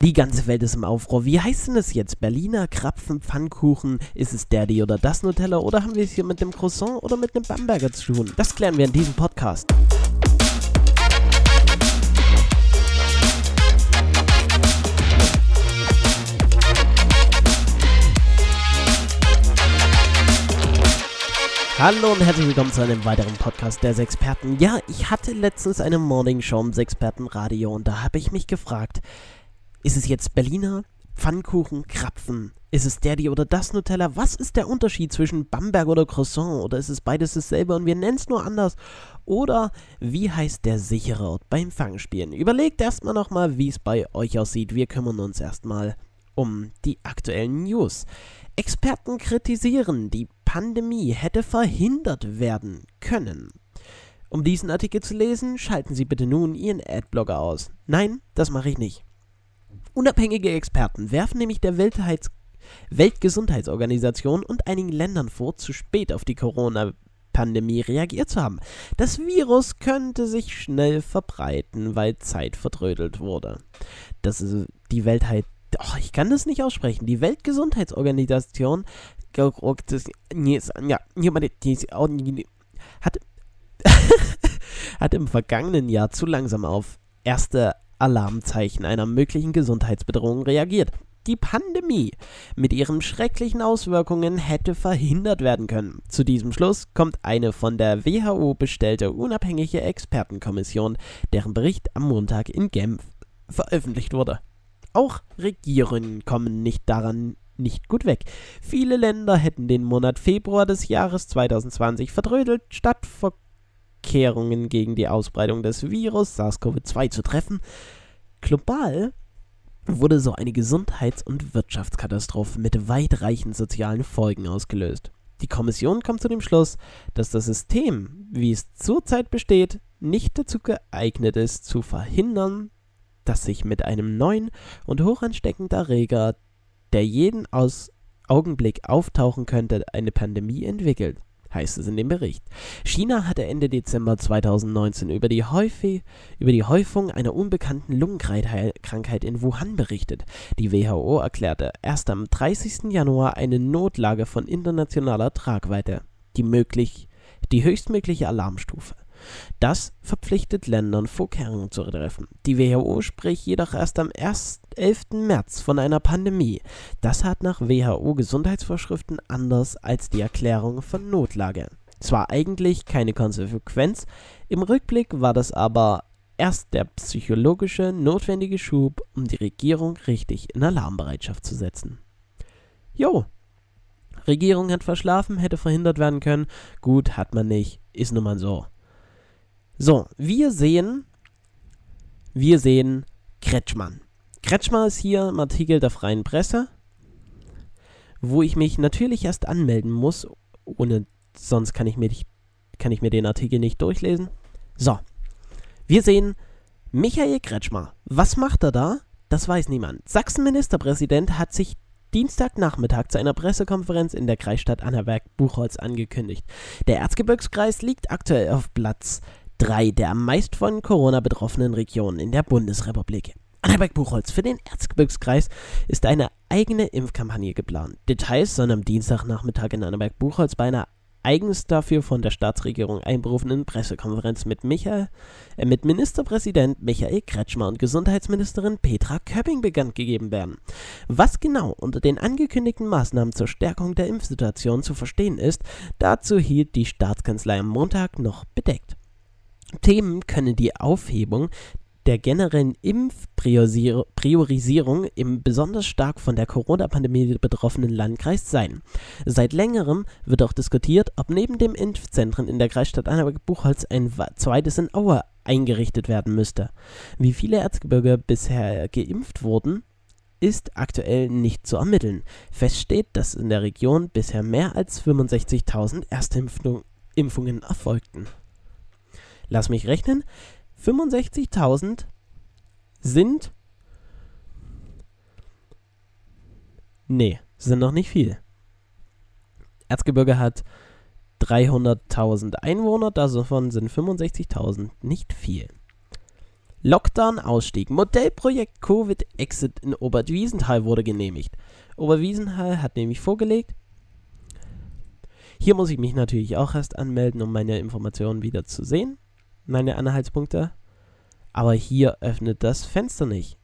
Die ganze Welt ist im Aufruhr. Wie heißt denn das jetzt? Berliner Krapfen, Pfannkuchen? Ist es Daddy oder das Nutella? Oder haben wir es hier mit dem Croissant oder mit einem Bamberger zu tun? Das klären wir in diesem Podcast. Hallo und herzlich willkommen zu einem weiteren Podcast der Sexperten. Ja, ich hatte letztens eine Morning Show im Sexpertenradio und da habe ich mich gefragt, ist es jetzt Berliner, Pfannkuchen, Krapfen? Ist es Daddy oder das Nutella? Was ist der Unterschied zwischen Bamberg oder Croissant? Oder ist es beides dasselbe und wir nennen es nur anders? Oder wie heißt der sichere Ort beim Fangspielen? Überlegt erstmal nochmal, wie es bei euch aussieht. Wir kümmern uns erstmal um die aktuellen News. Experten kritisieren, die Pandemie hätte verhindert werden können. Um diesen Artikel zu lesen, schalten Sie bitte nun Ihren Adblocker aus. Nein, das mache ich nicht. Unabhängige Experten werfen nämlich der Weltheits Weltgesundheitsorganisation und einigen Ländern vor, zu spät auf die Corona-Pandemie reagiert zu haben. Das Virus könnte sich schnell verbreiten, weil Zeit vertrödelt wurde. Das ist die Weltheit. Oh, ich kann das nicht aussprechen. Die Weltgesundheitsorganisation hat, hat im vergangenen Jahr zu langsam auf erste Alarmzeichen einer möglichen Gesundheitsbedrohung reagiert. Die Pandemie mit ihren schrecklichen Auswirkungen hätte verhindert werden können. Zu diesem Schluss kommt eine von der WHO bestellte unabhängige Expertenkommission, deren Bericht am Montag in Genf veröffentlicht wurde. Auch Regierungen kommen nicht daran nicht gut weg. Viele Länder hätten den Monat Februar des Jahres 2020 verdrödelt, statt vor Vorkehrungen gegen die Ausbreitung des Virus SARS-CoV-2 zu treffen. Global wurde so eine Gesundheits- und Wirtschaftskatastrophe mit weitreichenden sozialen Folgen ausgelöst. Die Kommission kommt zu dem Schluss, dass das System, wie es zurzeit besteht, nicht dazu geeignet ist, zu verhindern, dass sich mit einem neuen und hochansteckenden Erreger, der jeden aus Augenblick auftauchen könnte, eine Pandemie entwickelt heißt es in dem Bericht. China hatte Ende Dezember 2019 über die, Häufig, über die Häufung einer unbekannten Lungenkrankheit in Wuhan berichtet. Die WHO erklärte erst am 30. Januar eine Notlage von internationaler Tragweite, die, möglich, die höchstmögliche Alarmstufe. Das verpflichtet Ländern, Vorkehrungen zu treffen. Die WHO spricht jedoch erst am 1. 11. März von einer Pandemie. Das hat nach WHO-Gesundheitsvorschriften anders als die Erklärung von Notlage. Zwar eigentlich keine Konsequenz, im Rückblick war das aber erst der psychologische notwendige Schub, um die Regierung richtig in Alarmbereitschaft zu setzen. Jo, Regierung hat verschlafen, hätte verhindert werden können. Gut, hat man nicht, ist nun mal so. So, wir sehen, wir sehen Kretschmann. Kretschmann ist hier im Artikel der Freien Presse, wo ich mich natürlich erst anmelden muss, ohne sonst kann ich mir, kann ich mir den Artikel nicht durchlesen. So, wir sehen Michael Kretschmer. Was macht er da? Das weiß niemand. Sachsen-Ministerpräsident hat sich Dienstagnachmittag zu einer Pressekonferenz in der Kreisstadt Annaberg-Buchholz angekündigt. Der Erzgebirgskreis liegt aktuell auf Platz drei der am meist von Corona betroffenen Regionen in der Bundesrepublik. Annaberg-Buchholz für den Erzgebirgskreis ist eine eigene Impfkampagne geplant. Details sollen am Dienstagnachmittag in Annaberg-Buchholz bei einer eigens dafür von der Staatsregierung einberufenen Pressekonferenz mit, Michael, äh, mit Ministerpräsident Michael Kretschmer und Gesundheitsministerin Petra Köpping bekannt gegeben werden. Was genau unter den angekündigten Maßnahmen zur Stärkung der Impfsituation zu verstehen ist, dazu hielt die Staatskanzlei am Montag noch bedeckt. Themen können die Aufhebung der generellen Impfpriorisierung im besonders stark von der Corona-Pandemie betroffenen Landkreis sein. Seit längerem wird auch diskutiert, ob neben dem Impfzentren in der Kreisstadt Annaberg-Buchholz ein zweites in Aue eingerichtet werden müsste. Wie viele Erzgebirge bisher geimpft wurden, ist aktuell nicht zu ermitteln. Fest steht, dass in der Region bisher mehr als 65.000 Erstimpfungen erfolgten. Lass mich rechnen. 65.000 sind. Nee, sind noch nicht viel. Erzgebirge hat 300.000 Einwohner, davon sind 65.000 nicht viel. Lockdown-Ausstieg. Modellprojekt Covid-Exit in Oberwiesenthal wurde genehmigt. Oberwiesenthal hat nämlich vorgelegt. Hier muss ich mich natürlich auch erst anmelden, um meine Informationen wieder zu sehen. Meine Anhaltspunkte. Aber hier öffnet das Fenster nicht.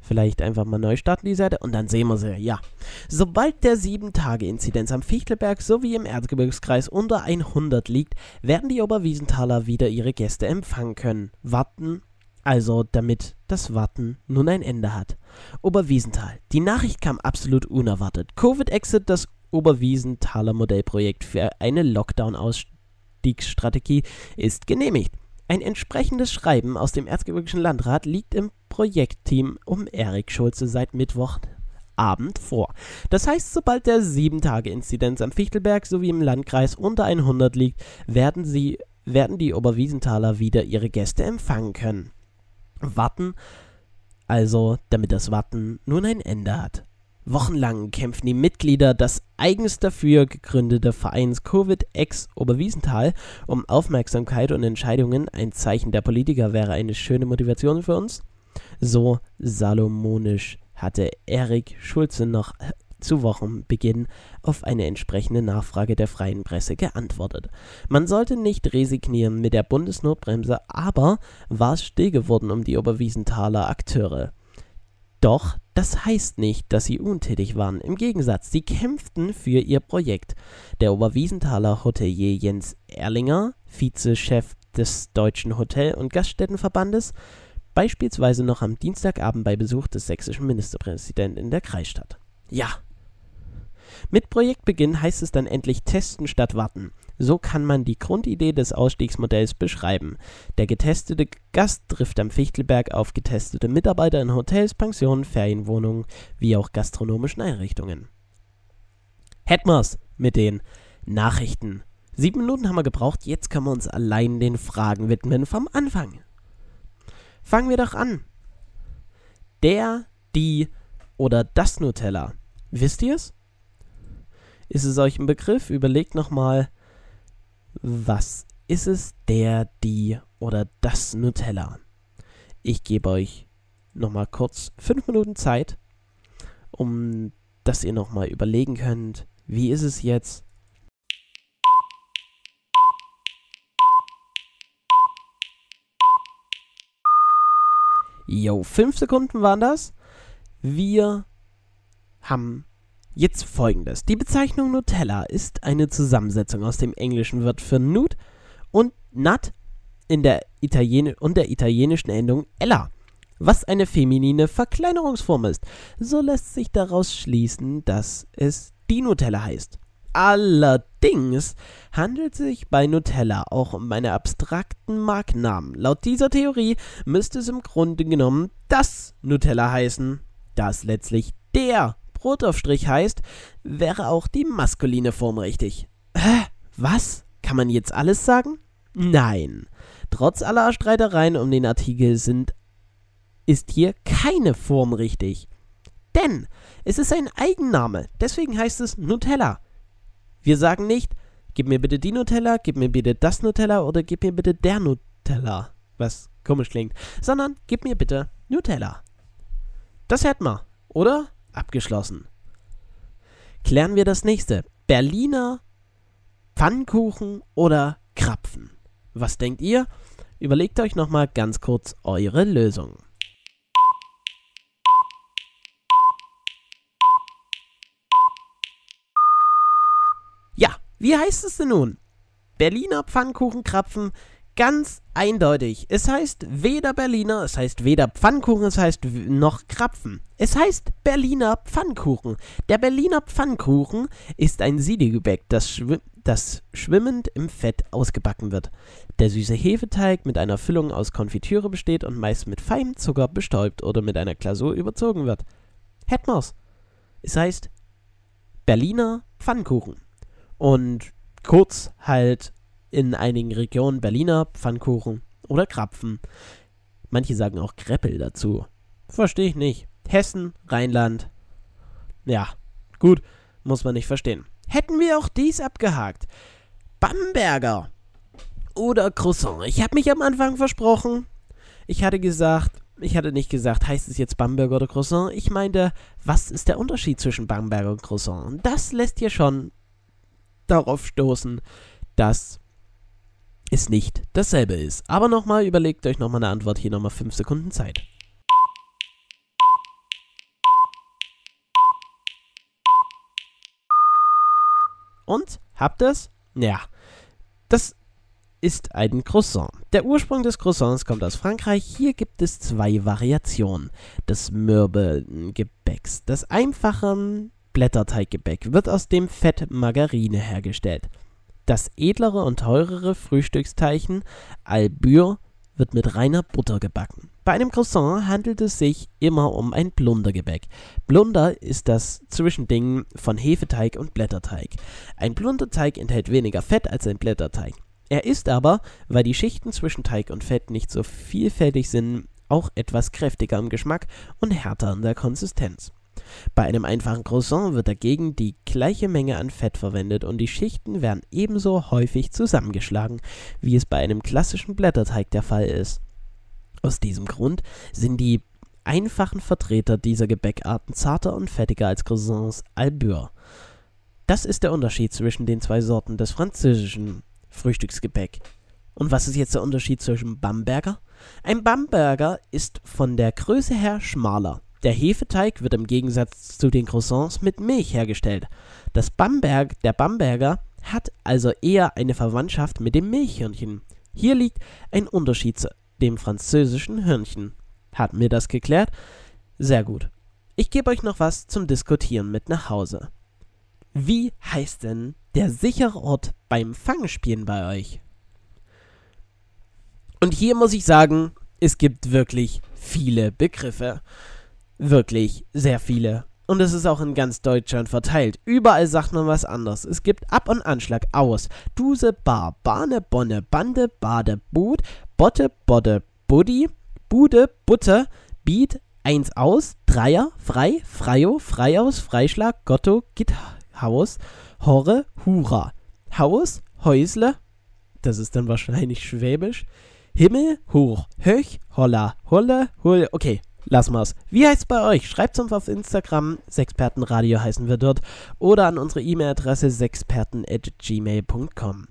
Vielleicht einfach mal neu starten die Seite und dann sehen wir sie. Ja. Sobald der 7-Tage-Inzidenz am Fichtelberg sowie im Erzgebirgskreis unter 100 liegt, werden die Oberwiesenthaler wieder ihre Gäste empfangen können. Warten, also damit das Warten nun ein Ende hat. Oberwiesenthal. Die Nachricht kam absolut unerwartet. Covid-Exit, das Oberwiesenthaler Modellprojekt für eine Lockdown-Ausstiegsstrategie, ist genehmigt. Ein entsprechendes Schreiben aus dem Erzgebirgischen Landrat liegt im Projektteam um Erik Schulze seit Mittwochabend vor. Das heißt, sobald der 7-Tage-Inzidenz am Fichtelberg sowie im Landkreis unter 100 liegt, werden, sie, werden die Oberwiesenthaler wieder ihre Gäste empfangen können. Warten, also damit das Warten nun ein Ende hat. Wochenlang kämpfen die Mitglieder des eigens dafür gegründeten Vereins Covid-Ex Oberwiesenthal um Aufmerksamkeit und Entscheidungen. Ein Zeichen der Politiker wäre eine schöne Motivation für uns. So salomonisch hatte Erik Schulze noch zu Wochenbeginn auf eine entsprechende Nachfrage der freien Presse geantwortet. Man sollte nicht resignieren mit der Bundesnotbremse, aber war es still geworden um die Oberwiesenthaler Akteure. Doch das heißt nicht, dass sie untätig waren. Im Gegensatz, sie kämpften für ihr Projekt. Der Oberwiesenthaler Hotelier Jens Erlinger, Vizechef des Deutschen Hotel- und Gaststättenverbandes, beispielsweise noch am Dienstagabend bei Besuch des sächsischen Ministerpräsidenten in der Kreisstadt. Ja. Mit Projektbeginn heißt es dann endlich testen statt warten. So kann man die Grundidee des Ausstiegsmodells beschreiben. Der getestete Gast trifft am Fichtelberg auf getestete Mitarbeiter in Hotels, Pensionen, Ferienwohnungen wie auch gastronomischen Einrichtungen. Hätten wir's mit den Nachrichten. Sieben Minuten haben wir gebraucht, jetzt können wir uns allein den Fragen widmen vom Anfang. Fangen wir doch an. Der, die oder das Nutella. Wisst ihr es? Ist es euch ein Begriff? Überlegt nochmal, was ist es, der, die oder das Nutella? Ich gebe euch nochmal kurz fünf Minuten Zeit, um dass ihr nochmal überlegen könnt, wie ist es jetzt? Jo, fünf Sekunden waren das. Wir haben Jetzt folgendes. Die Bezeichnung Nutella ist eine Zusammensetzung aus dem englischen Wort für Nut und Nut in der und der italienischen Endung Ella, was eine feminine Verkleinerungsform ist. So lässt sich daraus schließen, dass es die Nutella heißt. Allerdings handelt es sich bei Nutella auch um einen abstrakten Markennamen. Laut dieser Theorie müsste es im Grunde genommen das Nutella heißen, das letztlich der Brotaufstrich heißt, wäre auch die maskuline Form richtig. Hä? Was? Kann man jetzt alles sagen? Nein. Trotz aller Streitereien um den Artikel sind, ist hier keine Form richtig. Denn es ist ein Eigenname, deswegen heißt es Nutella. Wir sagen nicht, gib mir bitte die Nutella, gib mir bitte das Nutella oder gib mir bitte der Nutella, was komisch klingt, sondern gib mir bitte Nutella. Das hätten wir, oder? Abgeschlossen. Klären wir das nächste. Berliner Pfannkuchen oder Krapfen? Was denkt ihr? Überlegt euch nochmal ganz kurz eure Lösung. Ja, wie heißt es denn nun? Berliner Pfannkuchenkrapfen, ganz eindeutig. Es heißt weder Berliner, es heißt weder Pfannkuchen, es heißt noch Krapfen. Es heißt Berliner Pfannkuchen. Der Berliner Pfannkuchen ist ein Siedegebäck, das, schw das schwimmend im Fett ausgebacken wird. Der süße Hefeteig mit einer Füllung aus Konfitüre besteht und meist mit feinem Zucker bestäubt oder mit einer Glasur überzogen wird. Hätten Es heißt Berliner Pfannkuchen. Und kurz halt in einigen Regionen Berliner Pfannkuchen oder Krapfen. Manche sagen auch Kreppel dazu. Verstehe ich nicht. Hessen, Rheinland. Ja, gut, muss man nicht verstehen. Hätten wir auch dies abgehakt. Bamberger oder Croissant. Ich habe mich am Anfang versprochen. Ich hatte gesagt, ich hatte nicht gesagt, heißt es jetzt Bamberger oder Croissant. Ich meinte, was ist der Unterschied zwischen Bamberger und Croissant? Das lässt dir schon darauf stoßen, dass es nicht dasselbe ist. Aber nochmal, überlegt euch nochmal eine Antwort. Hier nochmal 5 Sekunden Zeit. Und? Habt ihr's? Ja. Das ist ein Croissant. Der Ursprung des Croissants kommt aus Frankreich. Hier gibt es zwei Variationen des Mürbegebäcks. Das einfache Blätterteiggebäck wird aus dem Fett Margarine hergestellt. Das edlere und teurere Frühstücksteilchen Albure wird mit reiner Butter gebacken. Bei einem Croissant handelt es sich immer um ein Blundergebäck. Blunder ist das Zwischending von Hefeteig und Blätterteig. Ein Blunderteig enthält weniger Fett als ein Blätterteig. Er ist aber, weil die Schichten zwischen Teig und Fett nicht so vielfältig sind, auch etwas kräftiger im Geschmack und härter in der Konsistenz. Bei einem einfachen Croissant wird dagegen die gleiche Menge an Fett verwendet und die Schichten werden ebenso häufig zusammengeschlagen, wie es bei einem klassischen Blätterteig der Fall ist. Aus diesem Grund sind die einfachen Vertreter dieser Gebäckarten zarter und fettiger als Croissants Albure. Das ist der Unterschied zwischen den zwei Sorten des französischen Frühstücksgebäck. Und was ist jetzt der Unterschied zwischen Bamberger? Ein Bamberger ist von der Größe her schmaler. Der Hefeteig wird im Gegensatz zu den Croissants mit Milch hergestellt. Das Bamberg, der Bamberger hat also eher eine Verwandtschaft mit dem Milchhörnchen. Hier liegt ein Unterschied zu dem französischen Hörnchen. Hat mir das geklärt? Sehr gut. Ich gebe euch noch was zum Diskutieren mit nach Hause. Wie heißt denn der sichere Ort beim Fangspielen bei euch? Und hier muss ich sagen, es gibt wirklich viele Begriffe. Wirklich sehr viele. Und es ist auch in ganz Deutschland verteilt. Überall sagt man was anderes. Es gibt Ab- und Anschlag aus. Duse, Bar, Bahne, Bonne, Bande, Bade, Boot, Botte, Bodde, Buddy, Bude, Butte, Beat, Eins aus, Dreier, Frei, Freio, Freiaus, Freischlag, Gotto, Git, Haus, Horre, Hura. Haus, Häusle, das ist dann wahrscheinlich Schwäbisch. Himmel, hoch, höch, holla, holle, hull. Okay, lassen wir's. Wie heißt's bei euch? Schreibt's uns auf Instagram, Sexpertenradio heißen wir dort, oder an unsere E-Mail-Adresse sexperten.gmail.com.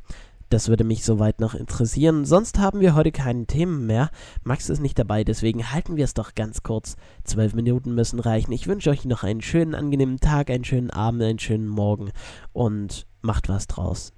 Das würde mich soweit noch interessieren. Sonst haben wir heute keine Themen mehr. Max ist nicht dabei, deswegen halten wir es doch ganz kurz. Zwölf Minuten müssen reichen. Ich wünsche euch noch einen schönen, angenehmen Tag, einen schönen Abend, einen schönen Morgen und macht was draus.